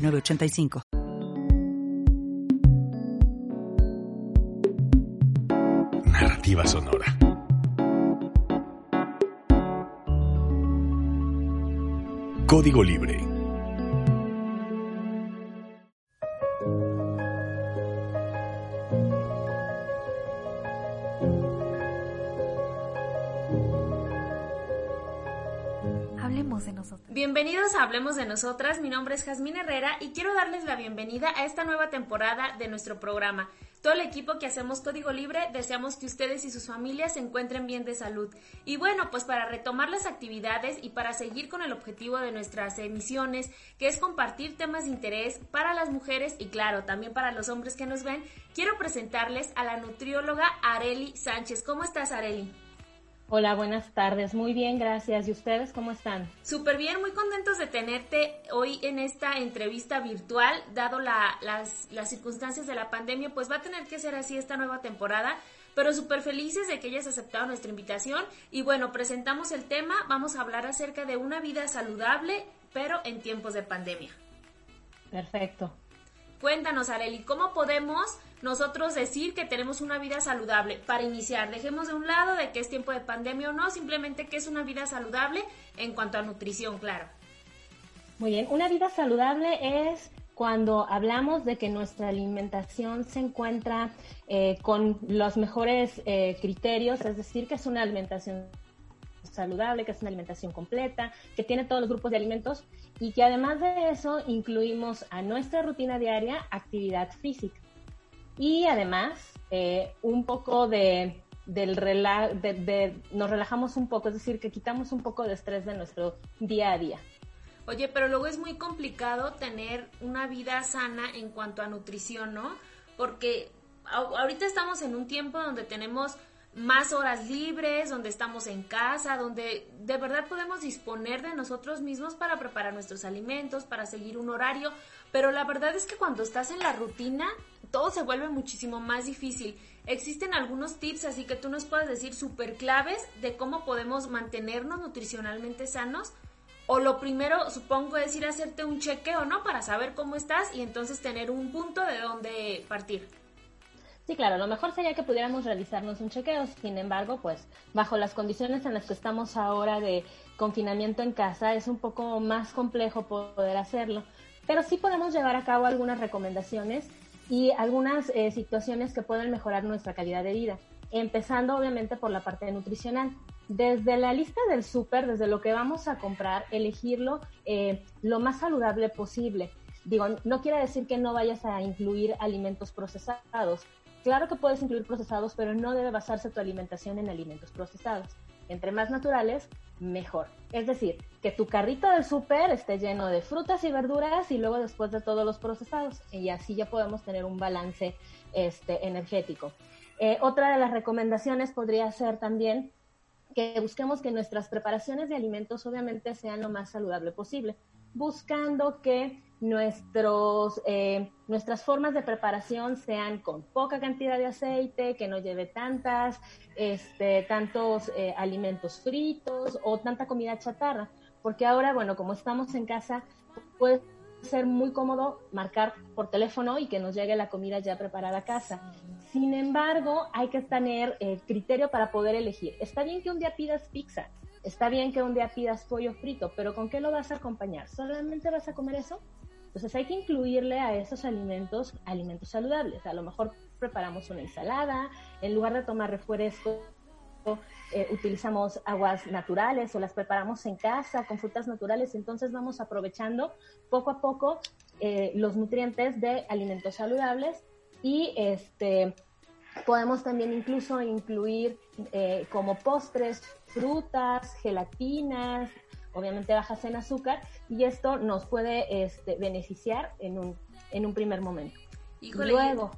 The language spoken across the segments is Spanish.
985. Narrativa sonora. Código Libre. Bienvenidos a Hablemos de Nosotras, mi nombre es Jazmín Herrera y quiero darles la bienvenida a esta nueva temporada de nuestro programa. Todo el equipo que hacemos Código Libre deseamos que ustedes y sus familias se encuentren bien de salud. Y bueno, pues para retomar las actividades y para seguir con el objetivo de nuestras emisiones, que es compartir temas de interés para las mujeres y claro, también para los hombres que nos ven, quiero presentarles a la nutrióloga Areli Sánchez. ¿Cómo estás, Areli? Hola, buenas tardes. Muy bien, gracias. ¿Y ustedes cómo están? Súper bien, muy contentos de tenerte hoy en esta entrevista virtual, dado las, las circunstancias de la pandemia, pues va a tener que ser así esta nueva temporada, pero súper felices de que hayas aceptado nuestra invitación. Y bueno, presentamos el tema, vamos a hablar acerca de una vida saludable, pero en tiempos de pandemia. Perfecto. Cuéntanos, Areli, ¿cómo podemos nosotros decir que tenemos una vida saludable para iniciar? Dejemos de un lado de que es tiempo de pandemia o no, simplemente que es una vida saludable en cuanto a nutrición, claro. Muy bien, una vida saludable es cuando hablamos de que nuestra alimentación se encuentra eh, con los mejores eh, criterios, es decir, que es una alimentación saludable, que es una alimentación completa, que tiene todos los grupos de alimentos y que además de eso incluimos a nuestra rutina diaria actividad física. Y además eh, un poco de, del de, nos relajamos un poco, es decir, que quitamos un poco de estrés de nuestro día a día. Oye, pero luego es muy complicado tener una vida sana en cuanto a nutrición, ¿no? Porque ahorita estamos en un tiempo donde tenemos más horas libres, donde estamos en casa, donde de verdad podemos disponer de nosotros mismos para preparar nuestros alimentos, para seguir un horario, pero la verdad es que cuando estás en la rutina, todo se vuelve muchísimo más difícil. Existen algunos tips, así que tú nos puedes decir súper claves de cómo podemos mantenernos nutricionalmente sanos. O lo primero, supongo, es ir a hacerte un chequeo, ¿no? Para saber cómo estás y entonces tener un punto de dónde partir. Sí, claro, lo mejor sería que pudiéramos realizarnos un chequeo. Sin embargo, pues bajo las condiciones en las que estamos ahora de confinamiento en casa, es un poco más complejo poder hacerlo. Pero sí podemos llevar a cabo algunas recomendaciones y algunas eh, situaciones que pueden mejorar nuestra calidad de vida. Empezando obviamente por la parte nutricional. Desde la lista del súper, desde lo que vamos a comprar, elegirlo eh, lo más saludable posible. Digo, no quiere decir que no vayas a incluir alimentos procesados, Claro que puedes incluir procesados, pero no debe basarse tu alimentación en alimentos procesados. Entre más naturales, mejor. Es decir, que tu carrito del súper esté lleno de frutas y verduras y luego después de todos los procesados. Y así ya podemos tener un balance este, energético. Eh, otra de las recomendaciones podría ser también que busquemos que nuestras preparaciones de alimentos obviamente sean lo más saludable posible, buscando que nuestros, eh, nuestras formas de preparación sean con poca cantidad de aceite, que no lleve tantas, este, tantos eh, alimentos fritos o tanta comida chatarra. Porque ahora, bueno, como estamos en casa, puede ser muy cómodo marcar por teléfono y que nos llegue la comida ya preparada a casa. Sin embargo, hay que tener eh, criterio para poder elegir. Está bien que un día pidas pizza, está bien que un día pidas pollo frito, pero ¿con qué lo vas a acompañar? ¿Solamente vas a comer eso? Entonces hay que incluirle a esos alimentos alimentos saludables. A lo mejor preparamos una ensalada, en lugar de tomar refresco, eh, utilizamos aguas naturales o las preparamos en casa con frutas naturales, entonces vamos aprovechando poco a poco eh, los nutrientes de alimentos saludables y este podemos también incluso incluir eh, como postres frutas, gelatinas, obviamente bajas en azúcar y esto nos puede este, beneficiar en un, en un primer momento. Luego,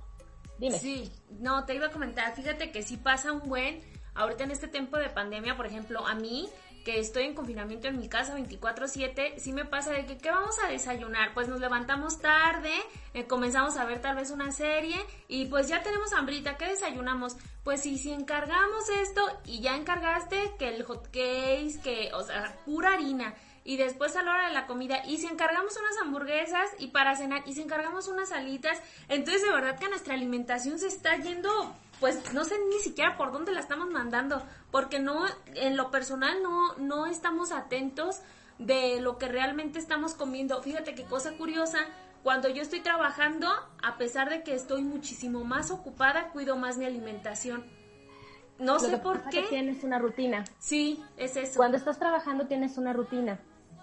dime. Sí, no, te iba a comentar, fíjate que sí pasa un buen, ahorita en este tiempo de pandemia, por ejemplo, a mí que estoy en confinamiento en mi casa 24/7, sí me pasa de que, ¿qué vamos a desayunar? Pues nos levantamos tarde, eh, comenzamos a ver tal vez una serie y pues ya tenemos hambrita, ¿qué desayunamos? Pues si encargamos esto y ya encargaste que el hot que, o sea, pura harina y después a la hora de la comida y si encargamos unas hamburguesas y para cenar y si encargamos unas alitas, entonces de verdad que nuestra alimentación se está yendo pues no sé ni siquiera por dónde la estamos mandando, porque no, en lo personal no, no estamos atentos de lo que realmente estamos comiendo. Fíjate qué cosa curiosa, cuando yo estoy trabajando, a pesar de que estoy muchísimo más ocupada, cuido más mi alimentación. No sé por qué. tienes una rutina. Sí, es eso. Cuando estás trabajando tienes una rutina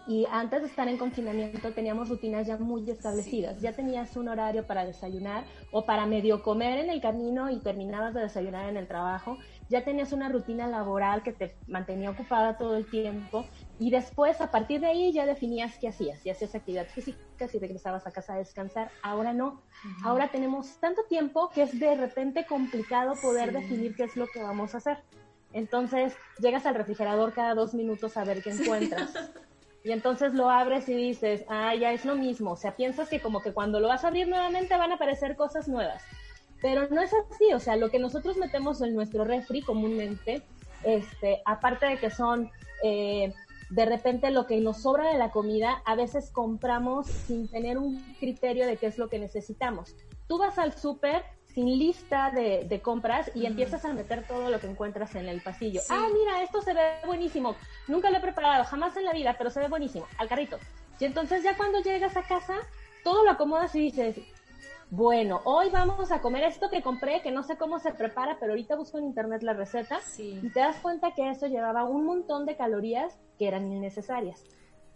y antes de estar en confinamiento teníamos rutinas ya muy establecidas. Ya tenías un horario para desayunar o para medio comer en el camino y terminabas de desayunar en el trabajo. Ya tenías una rutina laboral que te mantenía ocupada todo el tiempo y después a partir de ahí ya definías qué hacías. Si hacías actividad física, si regresabas a casa a descansar. Ahora no. Ahora tenemos tanto tiempo que es de repente complicado poder definir qué es lo que vamos a hacer. Entonces llegas al refrigerador cada dos minutos a ver qué encuentras. Y entonces lo abres y dices, ah, ya es lo mismo. O sea, piensas que como que cuando lo vas a abrir nuevamente van a aparecer cosas nuevas. Pero no es así. O sea, lo que nosotros metemos en nuestro refri comúnmente, este, aparte de que son eh, de repente lo que nos sobra de la comida, a veces compramos sin tener un criterio de qué es lo que necesitamos. Tú vas al súper sin lista de, compras y empiezas a meter todo lo que encuentras en el pasillo. Ah, mira, esto se ve buenísimo. Nunca lo he preparado, jamás en la vida, pero se ve buenísimo. Al carrito. Y entonces ya cuando llegas a casa, todo lo acomodas y dices, bueno, hoy vamos a comer esto que compré, que no sé cómo se prepara, pero ahorita busco en internet la receta y te das cuenta que eso llevaba un montón de calorías que eran innecesarias.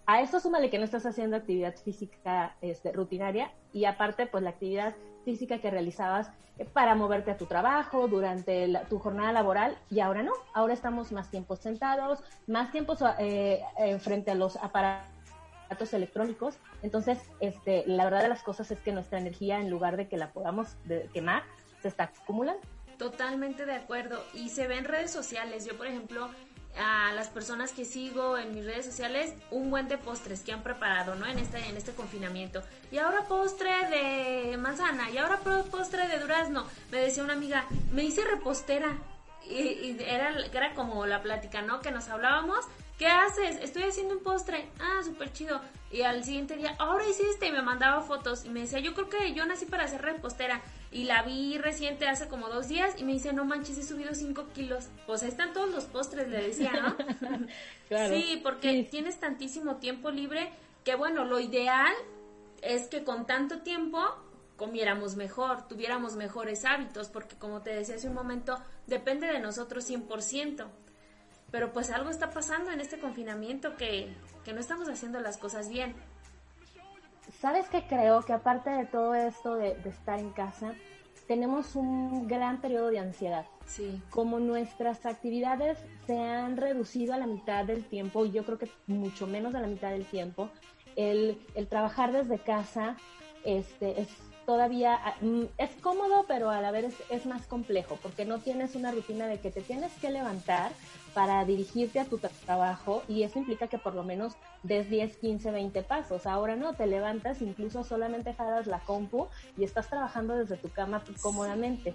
A eso súmale que no estás haciendo actividad física este, rutinaria y aparte pues la actividad física que realizabas eh, para moverte a tu trabajo durante tu jornada laboral y ahora no, ahora estamos más tiempo sentados, más tiempo eh, eh, frente a los aparatos electrónicos, entonces este, la verdad de las cosas es que nuestra energía en lugar de que la podamos quemar, se está acumulando. Totalmente de acuerdo. Y se ve en redes sociales, yo por ejemplo a las personas que sigo en mis redes sociales un buen de postres que han preparado, ¿no? En este, en este confinamiento. Y ahora postre de manzana, y ahora postre de durazno. Me decía una amiga, me hice repostera. Y, era, era como la plática, ¿no? Que nos hablábamos ¿qué haces? Estoy haciendo un postre. Ah, súper chido. Y al siguiente día, ahora hiciste y me mandaba fotos y me decía, yo creo que yo nací para ser repostera. Y la vi reciente hace como dos días y me dice, no manches, he subido cinco kilos. Pues ahí están todos los postres, le decía, ¿no? Sí, porque tienes tantísimo tiempo libre que bueno, lo ideal es que con tanto tiempo comiéramos mejor, tuviéramos mejores hábitos, porque como te decía hace un momento, depende de nosotros 100% pero pues algo está pasando en este confinamiento que, no estamos haciendo las cosas bien. ¿Sabes qué creo? Que aparte de todo esto de, estar en casa, tenemos un gran periodo de ansiedad. Sí. Como nuestras actividades se han reducido a la mitad del tiempo, y yo creo que mucho menos de la mitad del tiempo, el, el trabajar desde casa este, es todavía mm, es cómodo, pero a la vez es, más complejo, porque no tienes una rutina de que te tienes que levantar para dirigirte a tu trabajo y eso implica que por lo menos des 10, 15, 20 pasos. Ahora no, te levantas, incluso solamente jalas la compu y estás trabajando desde tu cama cómodamente.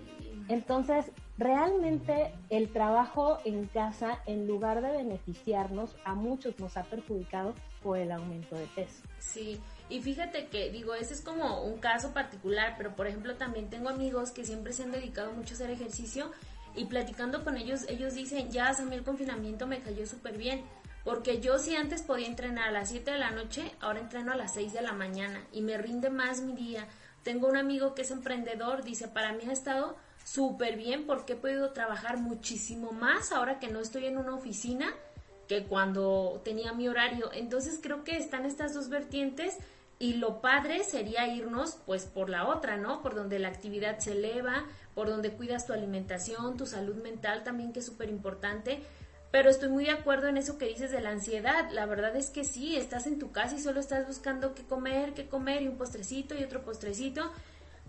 Entonces, realmente el trabajo en casa, en lugar de beneficiarnos, a muchos nos ha perjudicado por el aumento de peso. Sí, y fíjate que, digo, ese es como un caso particular, pero por ejemplo también tengo amigos que siempre se han dedicado mucho a hacer ejercicio y platicando con ellos, ellos dicen, ya a mí el confinamiento me cayó súper bien, porque yo si antes podía entrenar a las 7 de la noche, ahora entreno a las 6 de la mañana y me rinde más mi día. Tengo un amigo que es emprendedor, dice, para mí ha estado súper bien porque he podido trabajar muchísimo más ahora que no estoy en una oficina que cuando tenía mi horario. Entonces creo que están estas dos vertientes y lo padre sería irnos pues por la otra, ¿no? Por donde la actividad se eleva, por donde cuidas tu alimentación, tu salud mental también que es súper importante. Pero estoy muy de acuerdo en eso que dices de la ansiedad. La verdad es que sí, estás en tu casa y solo estás buscando qué comer, qué comer y un postrecito y otro postrecito.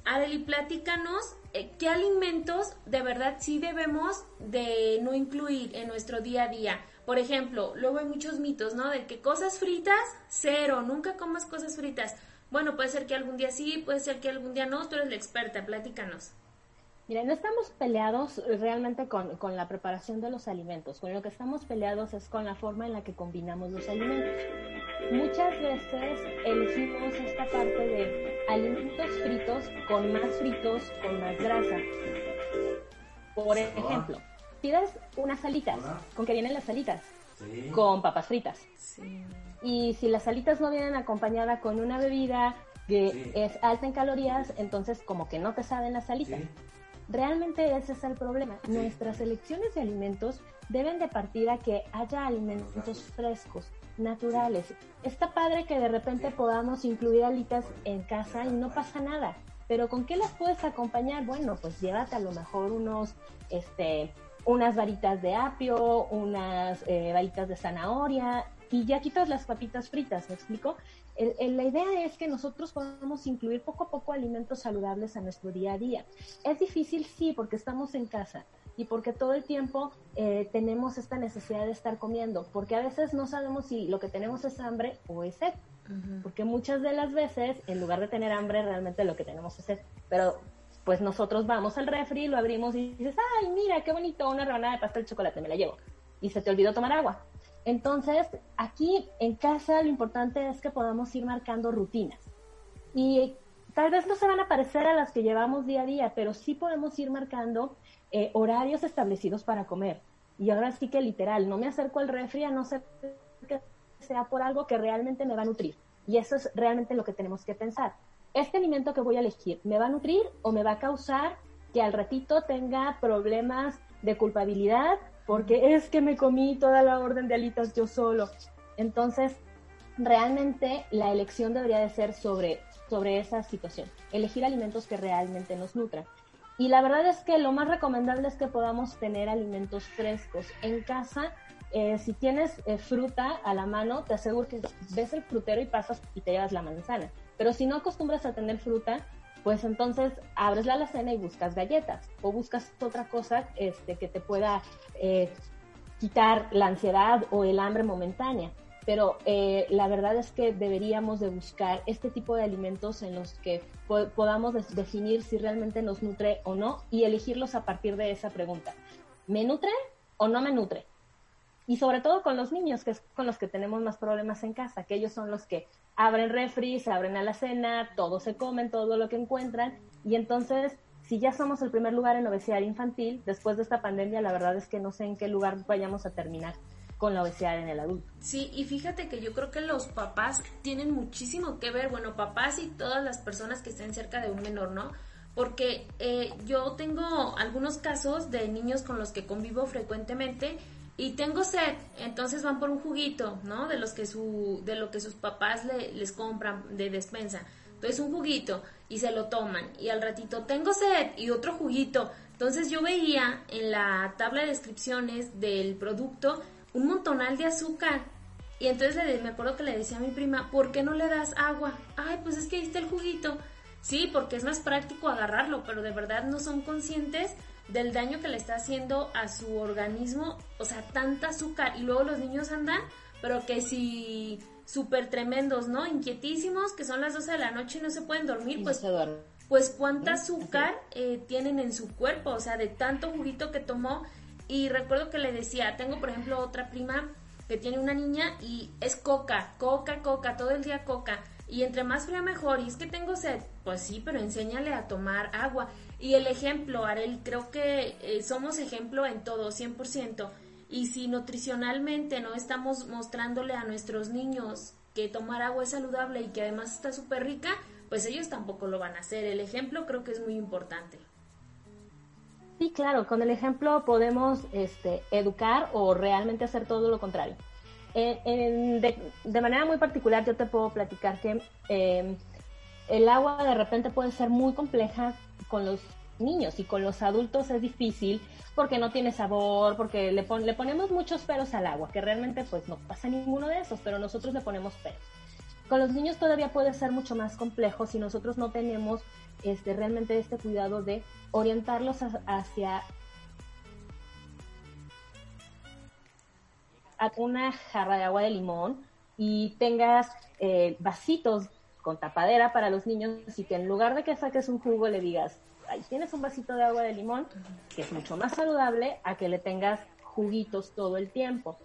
Arely, platícanos eh, qué alimentos de verdad sí debemos de no incluir en nuestro día a día. Por ejemplo, luego hay muchos mitos, ¿no? De que cosas fritas, cero, nunca comas cosas fritas. Bueno, puede ser que algún día sí, puede ser que algún día no, tú eres la experta, platícanos. Mira, no estamos peleados realmente con, con, la preparación de los alimentos. Con lo que estamos peleados es con la forma en la que combinamos los alimentos. Muchas veces elegimos esta parte de alimentos fritos con más fritos, con más grasa. Por ejemplo, pides unas salitas. ¿Con qué vienen las salitas? Con papas fritas. Y si las salitas no vienen acompañadas con una bebida que es alta en calorías, entonces como que no te saben las salitas. Realmente ese es el problema. Nuestras elecciones de alimentos deben de partir a que haya alimentos frescos, naturales. Está padre que de repente podamos incluir alitas en casa y no pasa nada. Pero ¿con qué las puedes acompañar? Bueno, pues llévate a lo mejor unos, este, unas varitas de apio, unas eh, varitas de zanahoria y ya quitas las papitas fritas, ¿me explico? la idea es que nosotros podamos incluir poco a poco alimentos saludables a nuestro día a día. Es difícil, sí, porque estamos en casa y porque todo el tiempo eh, tenemos esta necesidad de estar comiendo, porque a veces no sabemos si lo que tenemos es hambre o es sed. Porque muchas de las veces, en lugar de tener hambre, realmente lo que tenemos es sed. Pero pues nosotros vamos al refri, lo abrimos y dices, ay, mira, qué bonito, una rebanada de pastel de chocolate, me la llevo. Y se te olvidó tomar agua. Entonces, aquí en casa lo importante es que podamos ir marcando rutinas. Y tal vez no se van a parecer a las que llevamos día a día, pero sí podemos ir marcando eh, horarios establecidos para comer. Y ahora sí que literal, no me acerco al refri a no ser que sea por algo que realmente me va a nutrir. Y eso es realmente lo que tenemos que pensar. ¿Este alimento que voy a elegir me va a nutrir o me va a causar que al ratito tenga problemas de culpabilidad porque es que me comí toda la orden de alitas yo solo. Entonces, realmente la elección debería de ser sobre, sobre esa situación, elegir alimentos que realmente nos nutran. Y la verdad es que lo más recomendable es que podamos tener alimentos frescos en casa. Eh, si tienes eh, fruta a la mano, te aseguro que ves el frutero y pasas y te llevas la manzana. Pero si no acostumbras a tener fruta, pues entonces abres la alacena y buscas galletas o buscas otra cosa este, que te pueda eh, quitar la ansiedad o el hambre momentánea. Pero eh, la verdad es que deberíamos de buscar este tipo de alimentos en los que podamos definir si realmente nos nutre o no y elegirlos a partir de esa pregunta. ¿Me nutre o no me nutre? Y sobre todo con los niños, que es con los que tenemos más problemas en casa, que ellos son los que abren refri, se abren a la cena, todo se comen, todo lo que encuentran. Y entonces, si ya somos el primer lugar en obesidad infantil, después de esta pandemia, la verdad es que no sé en qué lugar vayamos a terminar con la obesidad en el adulto. Sí, y fíjate que yo creo que los papás tienen muchísimo que ver, bueno, papás y todas las personas que estén cerca de un menor, ¿no? Porque eh, yo tengo algunos casos de niños con los que convivo frecuentemente y tengo sed, entonces van por un juguito, ¿no? De los que su, de lo que sus papás le, les compran de despensa. Entonces un juguito y se lo toman y al ratito tengo sed y otro juguito. Entonces yo veía en la tabla de descripciones del producto un montonal de azúcar. Y entonces me acuerdo que le decía a mi prima, ¿por qué no le das agua? Ay, pues es que ahí el juguito. Sí, porque es más práctico agarrarlo, pero de verdad no son conscientes del daño que le está haciendo a su organismo, o sea, tanta azúcar y luego los niños andan, pero que si súper tremendos, ¿no? Inquietísimos, que son las 12 de la noche y no se pueden dormir, pues, pues cuánta azúcar eh, tienen en su cuerpo, o sea, de tanto juguito que tomó. Y recuerdo que le decía, tengo por ejemplo otra prima que tiene una niña y es coca, coca, coca, todo el día coca. Y entre más fría mejor. Y es que tengo sed. Pues sí, pero enséñale a tomar agua. Y el ejemplo, Arel, creo que eh, somos ejemplo en todo, 100%. Y si nutricionalmente no estamos mostrándole a nuestros niños que tomar agua es saludable y que además está súper rica, pues ellos tampoco lo van a hacer. El ejemplo creo que es muy importante. Sí, claro, con el ejemplo podemos este, educar o realmente hacer todo lo contrario. De, manera muy particular yo te puedo platicar que em, el agua de repente puede ser muy compleja con los niños y con los adultos es difícil porque no tiene sabor, porque le, le ponemos muchos peros al agua, que realmente pues no pasa ninguno de esos, pero nosotros le ponemos peros. Con los niños todavía puede ser mucho más complejo si nosotros no tenemos este, realmente este cuidado de orientarlos hacia una jarra de agua de limón y tengas eh, vasitos con tapadera para los niños y que en lugar de que saques un jugo le digas, ahí tienes un vasito de agua de limón, que es mucho más saludable a que le tengas juguitos todo el tiempo.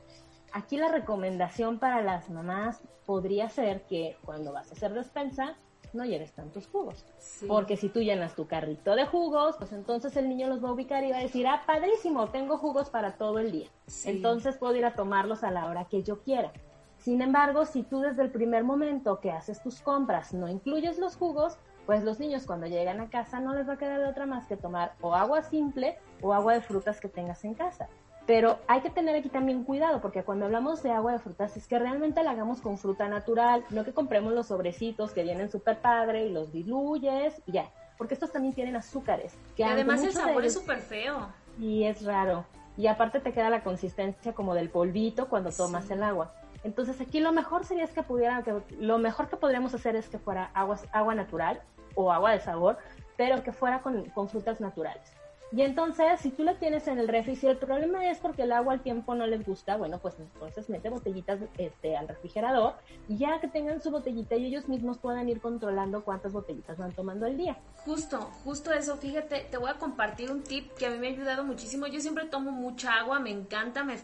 Aquí la recomendación para las mamás podría ser que cuando vas a hacer despensa, no lleves tantos jugos. Porque si tú llenas tu carrito de jugos, pues entonces el niño los va a ubicar y va a decir, ah, padrísimo, tengo jugos para todo el día. Entonces puedo ir a tomarlos a la hora que yo quiera. Sin embargo, si tú desde el primer momento que haces tus compras no incluyes los jugos, pues los niños cuando llegan a casa no les va a quedar de otra más que tomar o agua simple o agua de frutas que tengas en casa. Pero hay que tener aquí también cuidado, porque cuando hablamos de agua de frutas es que realmente la hagamos con fruta natural, no que compremos los sobrecitos que vienen súper padre y los diluyes y ya, porque estos también tienen azúcares. Que además el sabor es súper feo. Y es raro. Y aparte te queda la consistencia como del polvito cuando tomas el agua. Entonces aquí lo mejor sería es que pudiera, que, lo mejor que podríamos hacer es que fuera agua, agua natural o agua de sabor, pero que fuera con, con frutas naturales. Y entonces, si tú lo tienes en el refri, si el problema es porque el agua al tiempo no les gusta, bueno, pues entonces mete botellitas este, al refrigerador y ya que tengan su botellita y ellos mismos puedan ir controlando cuántas botellitas van tomando al día. Justo, justo eso. Fíjate, te voy a compartir un tip que a mí me ha ayudado muchísimo. Yo siempre tomo mucha agua, me encanta. Me,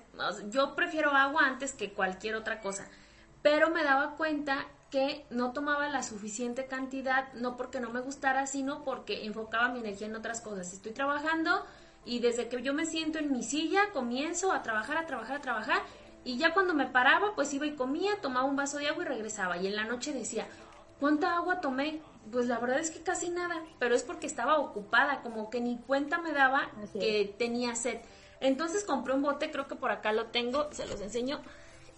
yo prefiero agua antes que cualquier otra cosa. Pero me daba cuenta que no tomaba la suficiente cantidad, no porque no me gustara, sino porque enfocaba mi energía en otras cosas. Estoy trabajando y desde que yo me siento en mi silla, comienzo a trabajar, a trabajar, a trabajar. Y ya cuando me paraba, pues iba y comía, tomaba un vaso de agua y regresaba. Y en la noche decía, ¿cuánta agua tomé? Pues la verdad es que casi nada, pero es porque estaba ocupada, como que ni cuenta me daba que tenía sed. Entonces compré un bote, creo que por acá lo tengo, se los enseño,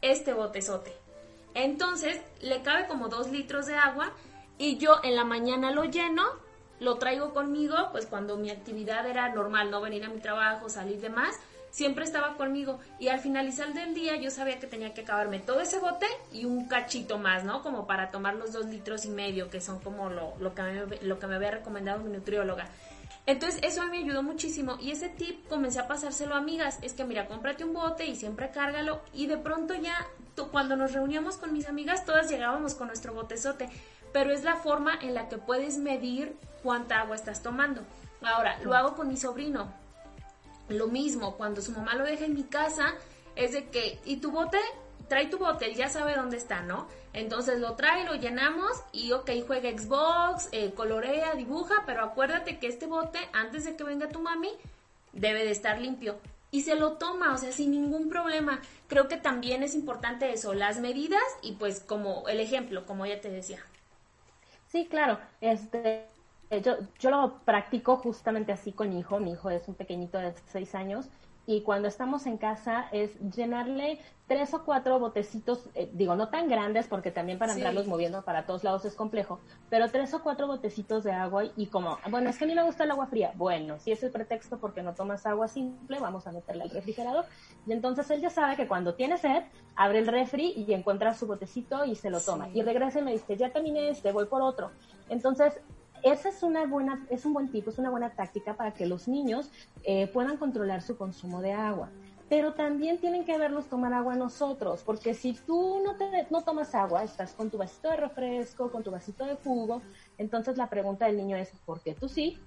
este botezote. Entonces le cabe como dos litros de agua y yo en la mañana lo lleno, lo traigo conmigo, pues cuando mi actividad era normal, no venir a mi trabajo, salir de más, siempre estaba conmigo y al finalizar del día yo sabía que tenía que acabarme todo ese bote y un cachito más, ¿no? Como para tomar los dos litros y medio, que son como lo, lo, que, me, lo que me había recomendado mi nutrióloga. Entonces eso me ayudó muchísimo y ese tip comencé a pasárselo a amigas, es que mira, cómprate un bote y siempre cárgalo y de pronto ya cuando nos reuníamos con mis amigas todas llegábamos con nuestro botezote, pero es la forma en la que puedes medir cuánta agua estás tomando. Ahora, lo hago con mi sobrino. Lo mismo, cuando su mamá lo deja en mi casa, es de que, ¿y tu bote? Trae tu bote, él ya sabe dónde está, ¿no? Entonces lo trae, lo llenamos y ok, juega Xbox, eh, colorea, dibuja, pero acuérdate que este bote, antes de que venga tu mami, debe de estar limpio. Y se lo toma, o sea, sin ningún problema. Creo que también es importante eso, las medidas y pues como el ejemplo, como ya te decía. Sí, claro. Este, yo, yo lo practico justamente así con mi hijo. Mi hijo es un pequeñito de seis años y cuando estamos en casa es llenarle tres o cuatro botecitos, eh, digo, no tan grandes porque también para andarlos moviendo para todos lados es complejo, pero tres o cuatro botecitos de agua y como, bueno, es que a mí me gusta el agua fría. Bueno, si es el pretexto porque no tomas agua simple, vamos a meterle al refrigerador. Y entonces él ya sabe que cuando tiene sed, abre el refri y encuentra su botecito y se lo toma. Y regresa y me dice, ya terminé este, voy por otro. Entonces, esa es una buena, es un buen tipo, es una buena táctica para que los niños eh, puedan controlar su consumo de agua. Pero también tienen que verlos tomar agua nosotros, porque si tú no, te, no tomas agua, estás con tu vasito de refresco, con tu vasito de jugo, entonces la pregunta del niño es, ¿por qué tú sí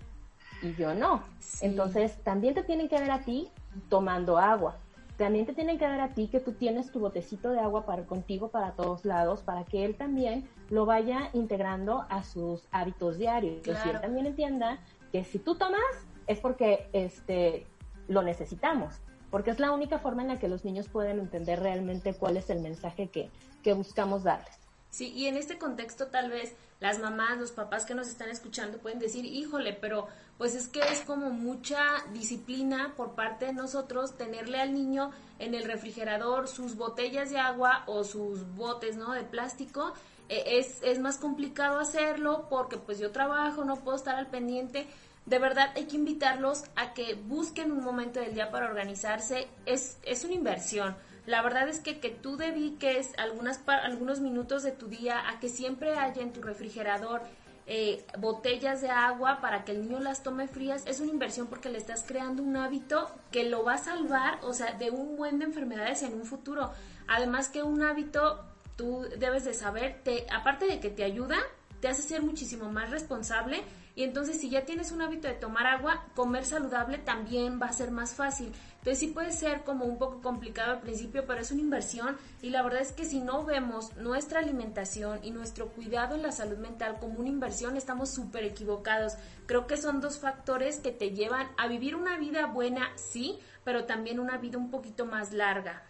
y yo no? Entonces también te tienen que ver a ti tomando agua también te tienen que dar a ti que tú tienes tu botecito de agua para contigo para todos lados, para que él también lo vaya integrando a sus hábitos diarios. Claro. Que él también entienda que si tú tomas es porque este lo necesitamos, porque es la única forma en la que los niños pueden entender realmente cuál es el mensaje que, que buscamos darles. Sí, y en este contexto tal vez las mamás, los papás que nos están escuchando pueden decir, híjole, pero pues es que es como mucha disciplina por parte de nosotros tenerle al niño en el refrigerador sus botellas de agua o sus botes, ¿no? De plástico. E, es, es más complicado hacerlo porque pues yo trabajo, no puedo estar al pendiente. de verdad hay que invitarlos a que busquen un momento del día para organizarse. Es, es una inversión. La verdad es que que tú dediques algunas, algunos minutos de tu día a que siempre haya en tu refrigerador eh, botellas de agua para que el niño las tome frías, es una inversión porque le estás creando un hábito que lo va a salvar, o sea, de un buen de enfermedades en un futuro. Además que un hábito, tú debes de saber, te, aparte de que te ayuda, te hace ser muchísimo más responsable y entonces si ya tienes un hábito de tomar agua, comer saludable también va a ser más fácil. Entonces sí puede ser como un poco complicado al principio, pero es una inversión y la verdad es que si no vemos nuestra alimentación y nuestro cuidado en la salud mental como una inversión, estamos súper equivocados. Creo que son dos factores que te llevan a vivir una vida buena, sí, pero también una vida un poquito más larga.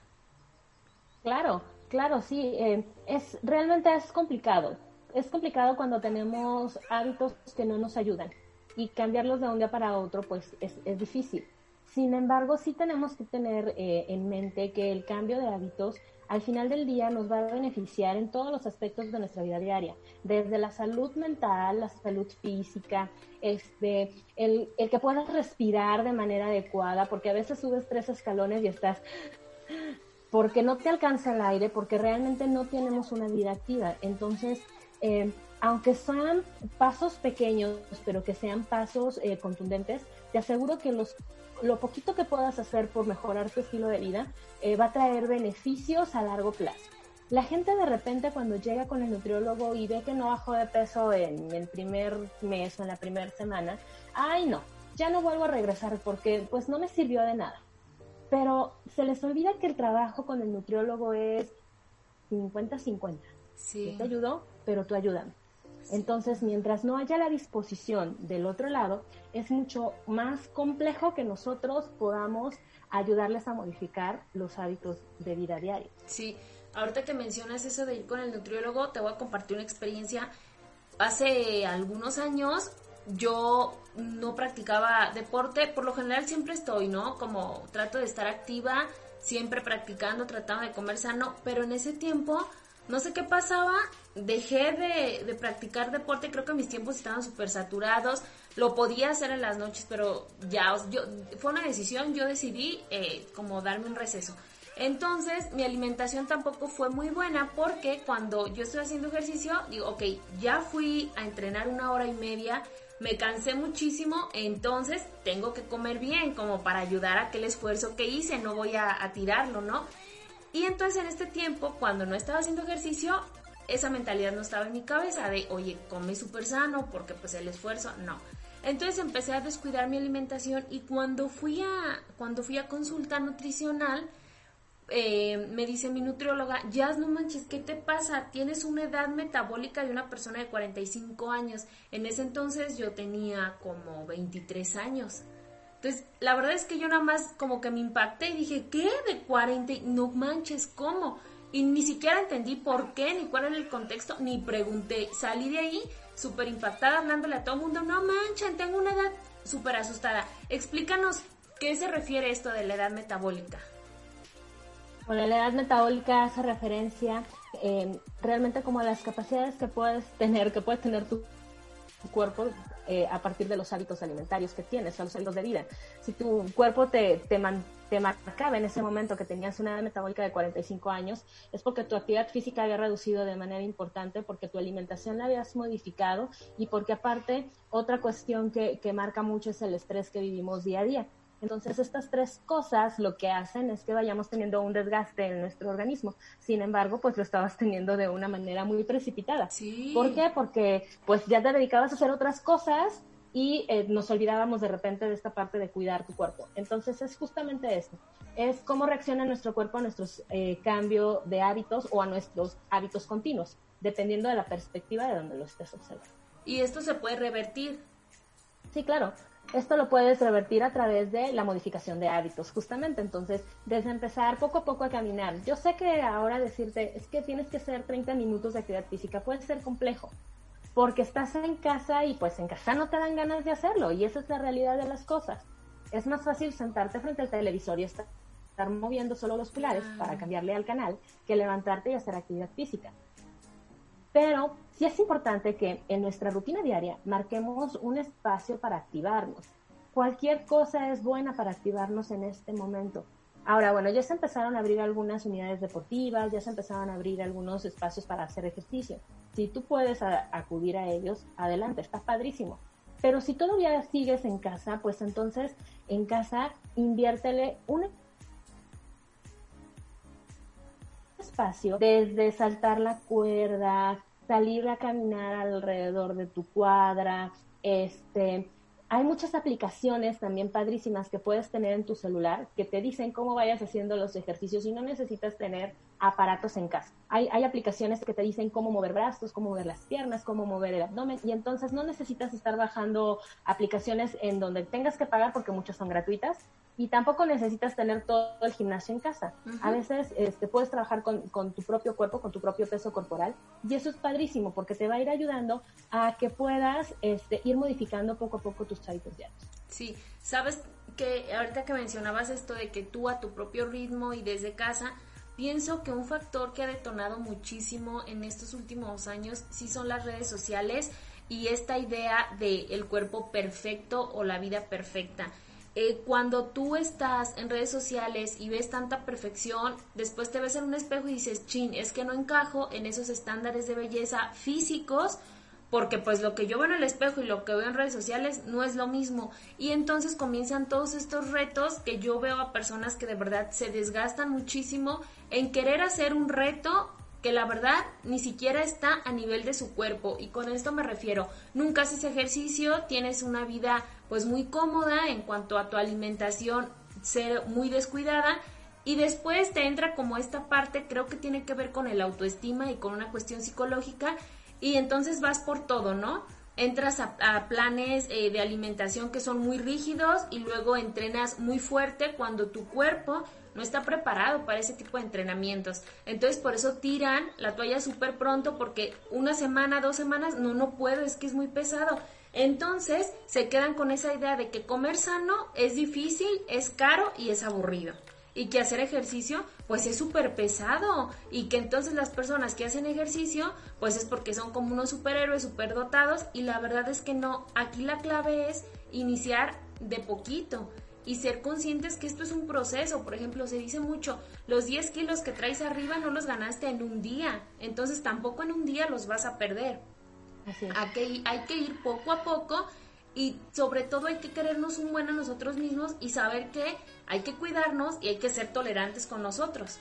Claro, claro, sí, eh, es realmente es complicado es complicado cuando tenemos hábitos que no nos ayudan y cambiarlos de un día para otro pues es, difícil. Sin embargo, sí tenemos que tener eh, en mente que el cambio de hábitos al final del día nos va a beneficiar en todos los aspectos de nuestra vida diaria, desde la salud mental, la salud física, este, el, el que puedas respirar de manera adecuada, porque a veces subes tres escalones y estás porque no te alcanza el aire, porque realmente no tenemos una vida activa. Entonces, eh, aunque sean pasos pequeños, pero que sean pasos eh, contundentes, te aseguro que los, lo poquito que puedas hacer por mejorar tu estilo de vida eh, va a traer beneficios a largo plazo. La gente de repente cuando llega con el nutriólogo y ve que no bajó de peso en el primer mes o en la primera semana, ay no, ya no vuelvo a regresar porque pues no me sirvió de nada. Pero se les olvida que el trabajo con el nutriólogo es 50-50. Sí. te ayudó, pero tú ayúdame. Entonces, mientras no haya la disposición del otro lado, es mucho más complejo que nosotros podamos ayudarles a modificar los hábitos de vida diaria. Sí, ahorita que mencionas eso de ir con el nutriólogo, te voy a compartir una experiencia. Hace algunos años yo no practicaba deporte, por lo general siempre estoy, ¿no? Como trato de estar activa, siempre practicando, tratando de comer sano, pero en ese tiempo no sé qué pasaba, dejé de, practicar deporte, creo que mis tiempos estaban súper saturados, lo podía hacer en las noches, pero ya, yo, fue una decisión, yo decidí eh, como darme un receso. Entonces, mi alimentación tampoco fue muy buena porque cuando yo estoy haciendo ejercicio, digo, ok, ya fui a entrenar una hora y media, me cansé muchísimo, entonces tengo que comer bien como para ayudar a aquel esfuerzo que hice, no voy a tirarlo, ¿no? Y entonces en este tiempo, cuando no estaba haciendo ejercicio, esa mentalidad no estaba en mi cabeza de, oye, come súper sano porque pues el esfuerzo, no. Entonces empecé a descuidar mi alimentación y cuando fui a, cuando fui a consulta nutricional, eh, me dice mi nutrióloga, ya no manches, ¿qué te pasa? Tienes una edad metabólica de una persona de 45 años. En ese entonces yo tenía como 23 años. Entonces, la verdad es que yo nada más como que me impacté y dije, ¿qué? ¿De 40? No manches, ¿cómo? Y ni siquiera entendí por qué, ni cuál era el contexto, ni pregunté. Salí de ahí súper impactada, hablándole a todo el mundo, no manchen, tengo una edad súper asustada. Explícanos qué se refiere esto de la edad metabólica. Bueno, la edad metabólica hace referencia eh, realmente como a las capacidades que puedes tener, que puede tener tu cuerpo eh, a partir de los hábitos alimentarios que tienes, los hábitos de vida. Si tu cuerpo te, te, te marcaba en ese momento que tenías una edad metabólica de 45 años, es porque tu actividad física había reducido de manera importante, porque tu alimentación la habías modificado y porque aparte otra cuestión que, que marca mucho es el estrés que vivimos día a día. Entonces, estas tres cosas lo que hacen es que vayamos teniendo un desgaste en nuestro organismo. Sin embargo, pues lo estabas teniendo de una manera muy precipitada. Sí. ¿Por qué? Porque pues ya te dedicabas a hacer otras cosas y eh, nos olvidábamos de repente de esta parte de cuidar tu cuerpo. Entonces, es justamente esto. Es cómo reacciona nuestro cuerpo a nuestros eh, cambio de hábitos o a nuestros hábitos continuos, dependiendo de la perspectiva de donde lo estés observando. ¿Y esto se puede revertir? Sí, claro. Esto lo puedes revertir a través de la modificación de hábitos, justamente. Entonces, desde empezar poco a poco a caminar. Yo sé que ahora decirte es que tienes que hacer 30 minutos de actividad física puede ser complejo, porque estás en casa y pues en casa no te dan ganas de hacerlo, y esa es la realidad de las cosas. Es más fácil sentarte frente al televisor y estar, moviendo solo los pilares para cambiarle al canal que levantarte y hacer actividad física. Pero sí es importante que en nuestra rutina diaria marquemos un espacio para activarnos. Cualquier cosa es buena para activarnos en este momento. Ahora, bueno, ya se empezaron a abrir algunas unidades deportivas, ya se empezaron a abrir algunos espacios para hacer ejercicio. Si tú puedes acudir a ellos, adelante, está padrísimo. Pero si todavía sigues en casa, pues entonces en casa inviértele un espacio desde saltar la cuerda, salir a caminar alrededor de tu cuadra, este, hay muchas aplicaciones también padrísimas que puedes tener en tu celular que te dicen cómo vayas haciendo los ejercicios y no necesitas tener aparatos en casa. Hay, hay aplicaciones que te dicen cómo mover brazos, cómo mover las piernas, cómo mover el abdomen y entonces no necesitas estar bajando aplicaciones en donde tengas que pagar porque muchas son gratuitas y tampoco necesitas tener todo el gimnasio en casa. A veces este, puedes trabajar con, con, tu propio cuerpo, con tu propio peso corporal y eso es padrísimo porque te va a ir ayudando a que puedas este, ir modificando poco a poco tus hábitos diarios. Sí, sabes que ahorita que mencionabas esto de que tú a tu propio ritmo y desde casa, pienso que un factor que ha detonado muchísimo en estos últimos años sí son las redes sociales y esta idea de el cuerpo perfecto o la vida perfecta. Eh, cuando tú estás en redes sociales y ves tanta perfección, después te ves en un espejo y dices, chin, es que no encajo en esos estándares de belleza físicos, porque pues lo que yo veo en el espejo y lo que veo en redes sociales no es lo mismo. Y entonces comienzan todos estos retos que yo veo a personas que de verdad se desgastan muchísimo en querer hacer un reto que la verdad ni siquiera está a nivel de su cuerpo. Y con esto me refiero, nunca haces ejercicio, tienes una vida pues muy cómoda en cuanto a tu alimentación, ser muy descuidada. Y después te entra como esta parte, creo que tiene que ver con el autoestima y con una cuestión psicológica. Y entonces vas por todo, ¿no? entras a, planes eh, de alimentación que son muy rígidos y luego entrenas muy fuerte cuando tu cuerpo no está preparado para ese tipo de entrenamientos. Entonces por eso tiran la toalla súper pronto porque una semana, dos semanas, no, no puedo, es que es muy pesado. Entonces se quedan con esa idea de que comer sano es difícil, es caro y es aburrido y que hacer ejercicio pues es súper pesado y que entonces las personas que hacen ejercicio pues es porque son como unos superhéroes súper dotados y la verdad es que no, aquí la clave es iniciar de poquito y ser conscientes que esto es un proceso. Por ejemplo, se dice mucho, los 10 kilos que traes arriba no los ganaste en un día, entonces tampoco en un día los vas a perder. Así hay, que, hay que ir poco a poco y sobre todo hay que querernos un buen a nosotros mismos y saber que hay que cuidarnos y hay que ser tolerantes con nosotros.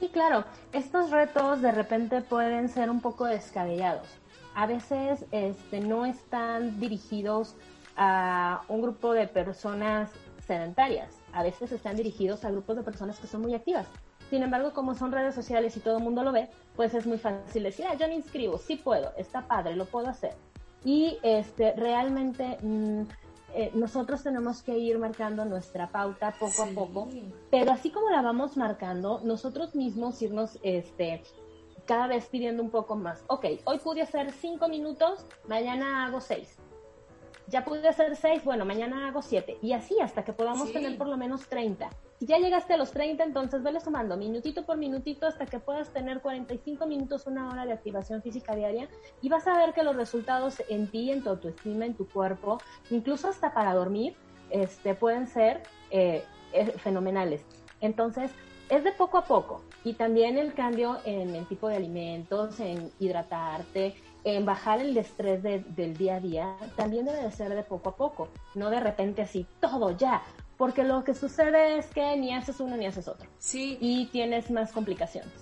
Sí, claro, estos retos de repente pueden ser un poco descabellados. A veces este, no están dirigidos a un grupo de personas sedentarias, a veces están dirigidos a grupos de personas que son muy activas. Sin embargo, como son redes sociales y todo el mundo lo ve, pues es muy fácil decir, ah, yo me inscribo, sí puedo, está padre, lo puedo hacer. Y este, realmente mm, eh, nosotros tenemos que ir marcando nuestra pauta poco a poco, pero así como la vamos marcando, nosotros mismos irnos este, cada vez pidiendo un poco más. Ok, hoy pude hacer cinco minutos, mañana hago seis ya pude hacer seis, bueno, mañana hago siete. Y así hasta que podamos tener por lo menos 30. Si ya llegaste a los 30, entonces vele sumando minutito por minutito hasta que puedas tener 45 minutos, una hora de activación física diaria. Y vas a ver que los resultados en ti, en tu autoestima, en tu cuerpo, incluso hasta para dormir, este, pueden ser eh, eh, fenomenales. Entonces, es de poco a poco. Y también el cambio en el tipo de alimentos, en hidratarte, en bajar el estrés del día a día también debe de ser de poco a poco, no de repente así, todo ya, porque lo que sucede es que ni haces uno ni haces otro. Sí. Y tienes más complicaciones.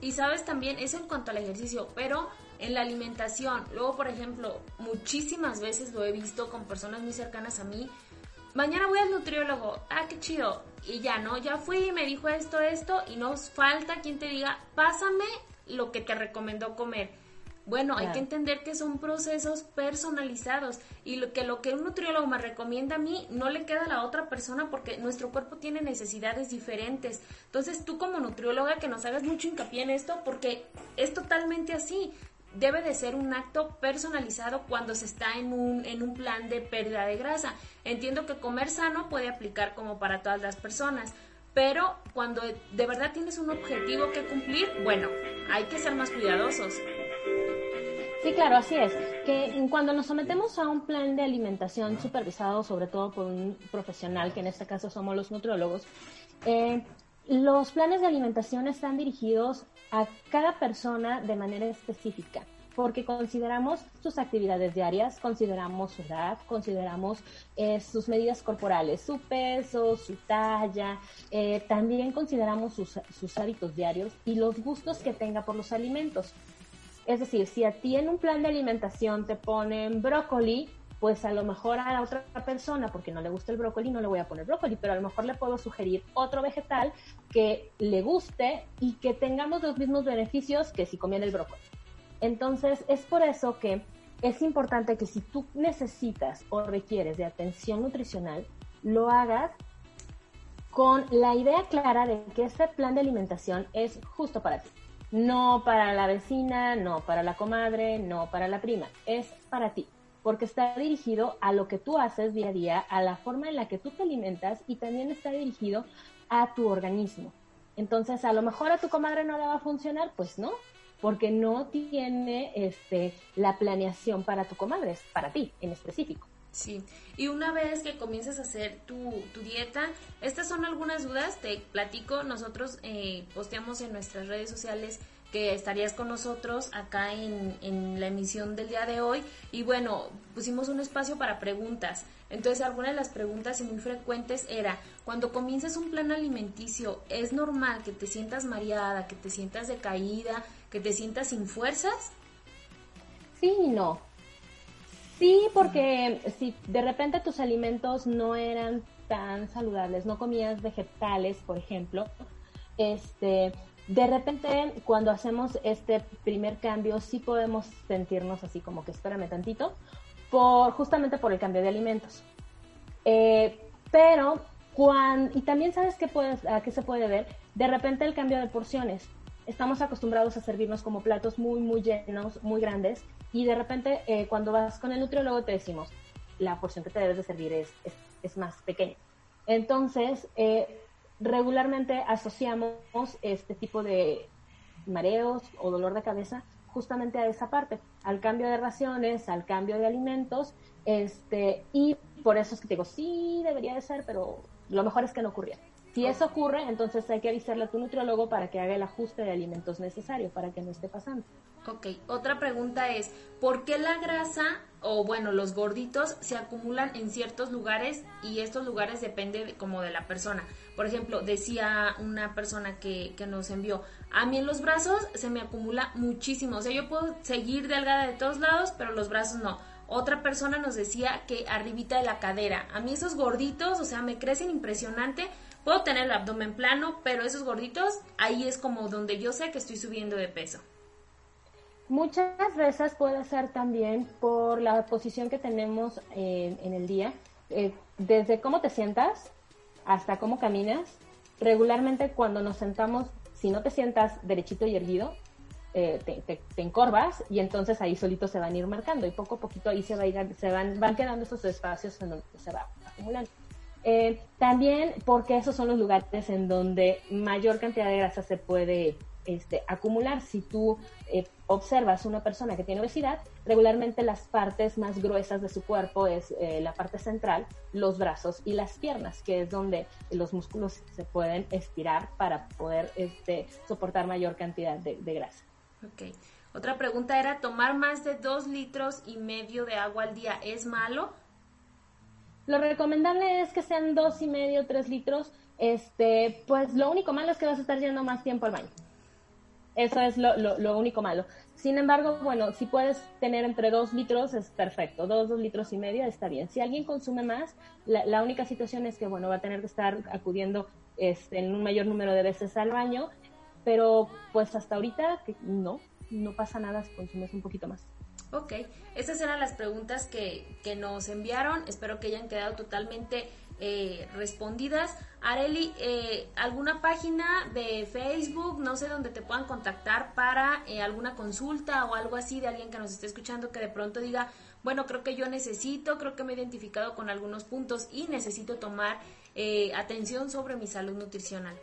Y sabes también, eso en cuanto al ejercicio, pero en la alimentación, luego por ejemplo, muchísimas veces lo he visto con personas muy cercanas a mí, mañana voy al nutriólogo, ah, qué chido, y ya, ¿no? Ya fui y me dijo esto, esto, y nos falta quien te diga, pásame lo que te recomendó comer bueno, hay que entender que son procesos personalizados y lo que lo que un nutriólogo me recomienda a mí no le queda a la otra persona porque nuestro cuerpo tiene necesidades diferentes. Entonces, tú como nutrióloga que nos hagas mucho hincapié en esto porque es totalmente así. Debe de ser un acto personalizado cuando se está en un, en un plan de pérdida de grasa. Entiendo que comer sano puede aplicar como para todas las personas, pero cuando de verdad tienes un objetivo que cumplir, bueno, hay que ser más cuidadosos. Sí, claro, así es. Que cuando nos sometemos a un plan de alimentación supervisado, sobre todo por un profesional, que en este caso somos los nutriólogos, eh, los planes de alimentación están dirigidos a cada persona de manera específica porque consideramos sus actividades diarias, consideramos su edad, consideramos eh, sus medidas corporales, su peso, su talla, eh, también consideramos sus, sus hábitos diarios y los gustos que tenga por los alimentos. Es decir, si a ti en un plan de alimentación te ponen brócoli, pues a lo mejor a la otra persona, porque no le gusta el brócoli, no le voy a poner brócoli, pero a lo mejor le puedo sugerir otro vegetal que le guste y que tengamos los mismos beneficios que si comiera el brócoli. Entonces, es por eso que es importante que si tú necesitas o requieres de atención nutricional, lo hagas con la idea clara de que este plan de alimentación es justo para ti. No para la vecina, no para la comadre, no para la prima, es para ti, porque está dirigido a lo que tú haces día a día, a la forma en la que tú te alimentas y también está dirigido a tu organismo. Entonces, a lo mejor a tu comadre no le va a funcionar, pues no, porque no tiene este, la planeación para tu comadre, es para ti en específico. Sí, y una vez que comiences a hacer tu, tu dieta, estas son algunas dudas, te platico, nosotros eh, posteamos en nuestras redes sociales que estarías con nosotros acá en, en la emisión del día de hoy y bueno, pusimos un espacio para preguntas. Entonces, algunas de las preguntas muy frecuentes era, cuando comiences un plan alimenticio, ¿es normal que te sientas mareada, que te sientas decaída, que te sientas sin fuerzas? Sí y no. Sí, porque si de repente tus alimentos no eran tan saludables, no comías vegetales, por ejemplo, este, de repente cuando hacemos este primer cambio sí podemos sentirnos así como que espérame tantito, por, justamente por el cambio de alimentos. Eh, pero, cuando, y también sabes qué puedes, a qué se puede ver, de repente el cambio de porciones. Estamos acostumbrados a servirnos como platos muy, muy llenos, muy grandes, y de repente eh, cuando vas con el nutriólogo te decimos, la porción que te debes de servir es, es, más pequeña. Entonces, eh, regularmente asociamos este tipo de mareos o dolor de cabeza justamente a esa parte, al cambio de raciones, al cambio de alimentos, este, y por eso es que te digo, sí, debería de ser, pero lo mejor es que no ocurriera. Si eso ocurre, entonces hay que avisarle a tu nutriólogo para que haga el ajuste de alimentos necesario para que no esté pasando. Ok, otra pregunta es, ¿por qué la grasa o bueno, los gorditos se acumulan en ciertos lugares y estos lugares depende como de la persona? Por ejemplo, decía una persona que, que nos envió, a mí en los brazos se me acumula muchísimo, o sea, yo puedo seguir delgada de todos lados, pero los brazos no. Otra persona nos decía que arribita de la cadera, a mí esos gorditos, o sea, me crecen impresionante, Puedo tener el abdomen plano, pero esos gorditos, ahí es como donde yo sé que estoy subiendo de peso. Muchas veces puede ser también por la posición que tenemos en el día, eh, desde cómo te sientas hasta cómo caminas. Regularmente cuando nos sentamos, si no te sientas derechito y erguido, eh, te, encorvas y entonces ahí solito se van a ir marcando y poco a poquito ahí se, va se van, van quedando esos espacios en donde se va acumulando. Eh, también porque esos son los lugares en donde mayor cantidad de grasa se puede este, acumular. Si tú eh, observas una persona que tiene obesidad, regularmente las partes más gruesas de su cuerpo es eh, la parte central, los brazos y las piernas, que es donde los músculos se pueden estirar para poder este, soportar mayor cantidad de, de grasa. Ok. Otra pregunta era, ¿tomar más de dos litros y medio de agua al día es malo? Lo recomendable es que sean dos y medio, tres litros. Este, pues lo único malo es que vas a estar yendo más tiempo al baño. Eso es lo, único malo. Sin embargo, bueno, si puedes tener entre dos litros es perfecto. Dos, dos litros y medio está bien. Si alguien consume más, la, única situación es que, bueno, va a tener que estar acudiendo este, en un mayor número de veces al baño. Pero pues hasta ahorita no, no pasa nada si consumes un poquito más. Ok, esas eran las preguntas que, que nos enviaron. Espero que hayan quedado totalmente eh, respondidas. Areli, eh, ¿alguna página de Facebook, no sé, donde te puedan contactar para eh, alguna consulta o algo así de alguien que nos esté escuchando que de pronto diga, bueno, creo que yo necesito, creo que me he identificado con algunos puntos y necesito tomar atención sobre mi salud nutricional?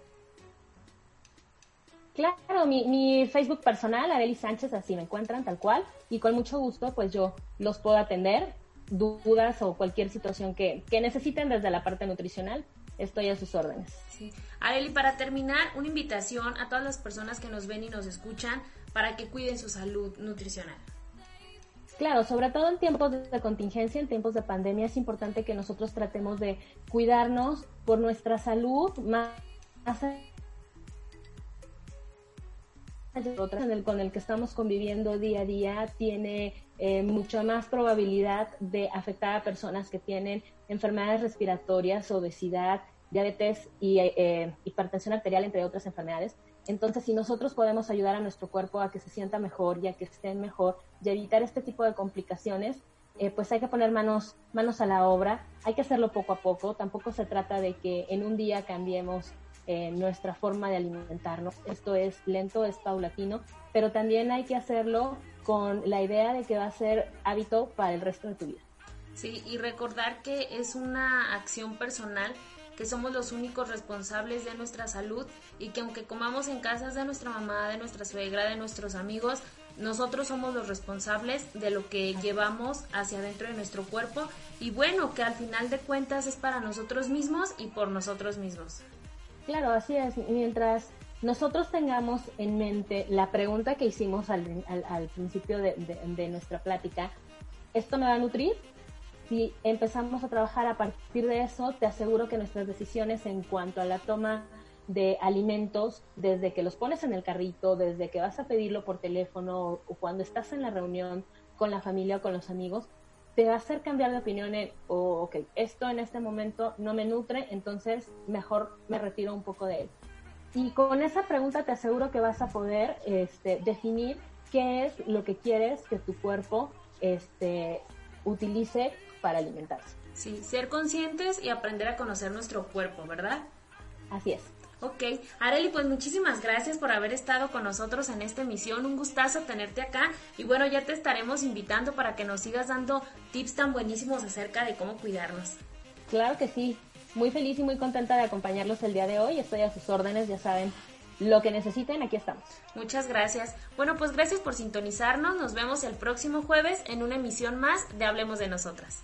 Claro, mi, Facebook personal, Areli Sánchez, así me encuentran tal cual, y con mucho gusto, pues yo los puedo atender, dudas o cualquier situación que, que necesiten desde la parte nutricional, estoy a sus órdenes. Sí. Areli, para terminar, una invitación a todas las personas que nos ven y nos escuchan para que cuiden su salud nutricional. Claro, sobre todo en tiempos de contingencia, en tiempos de pandemia, es importante que nosotros tratemos de cuidarnos por nuestra salud, más con el que estamos conviviendo día a día tiene eh, mucha más probabilidad de afectar a personas que tienen enfermedades respiratorias, obesidad, diabetes y eh, hipertensión arterial, entre otras enfermedades. Entonces, si nosotros podemos ayudar a nuestro cuerpo a que se sienta mejor y a que estén mejor y evitar este tipo de complicaciones, eh, pues hay que poner manos, manos a la obra, hay que hacerlo poco a poco, tampoco se trata de que en un día cambiemos eh, nuestra forma de alimentarnos. Esto es lento, es paulatino, pero también hay que hacerlo con la idea de que va a ser hábito para el resto de tu vida. Sí, y recordar que es una acción personal que somos los únicos responsables de nuestra salud y que aunque comamos en casas de nuestra mamá, de nuestra suegra, de nuestros amigos, nosotros somos los responsables de lo que llevamos hacia adentro de nuestro cuerpo y bueno, que al final de cuentas es para nosotros mismos y por nosotros mismos. Claro, así es. Mientras nosotros tengamos en mente la pregunta que hicimos al, principio de, nuestra plática, ¿esto me va a nutrir? Si empezamos a trabajar a partir de eso, te aseguro que nuestras decisiones en cuanto a la toma de alimentos, desde que los pones en el carrito, desde que vas a pedirlo por teléfono o cuando estás en la reunión con la familia o con los amigos, te va a hacer cambiar de opinión en, oh, ok, esto en este momento no me nutre, entonces mejor me retiro un poco de él. Y con esa pregunta te aseguro que vas a poder este, definir qué es lo que quieres que tu cuerpo este, utilice para alimentarse. Sí, ser conscientes y aprender a conocer nuestro cuerpo, ¿verdad? Así es. Ok, Areli, pues muchísimas gracias por haber estado con nosotros en esta emisión. Un gustazo tenerte acá. Y bueno, ya te estaremos invitando para que nos sigas dando tips tan buenísimos acerca de cómo cuidarnos. Claro que sí. Muy feliz y muy contenta de acompañarlos el día de hoy. Estoy a sus órdenes, ya saben. Lo que necesiten, aquí estamos. Muchas gracias. Bueno, pues gracias por sintonizarnos. Nos vemos el próximo jueves en una emisión más de Hablemos de Nosotras.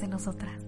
de nosotras.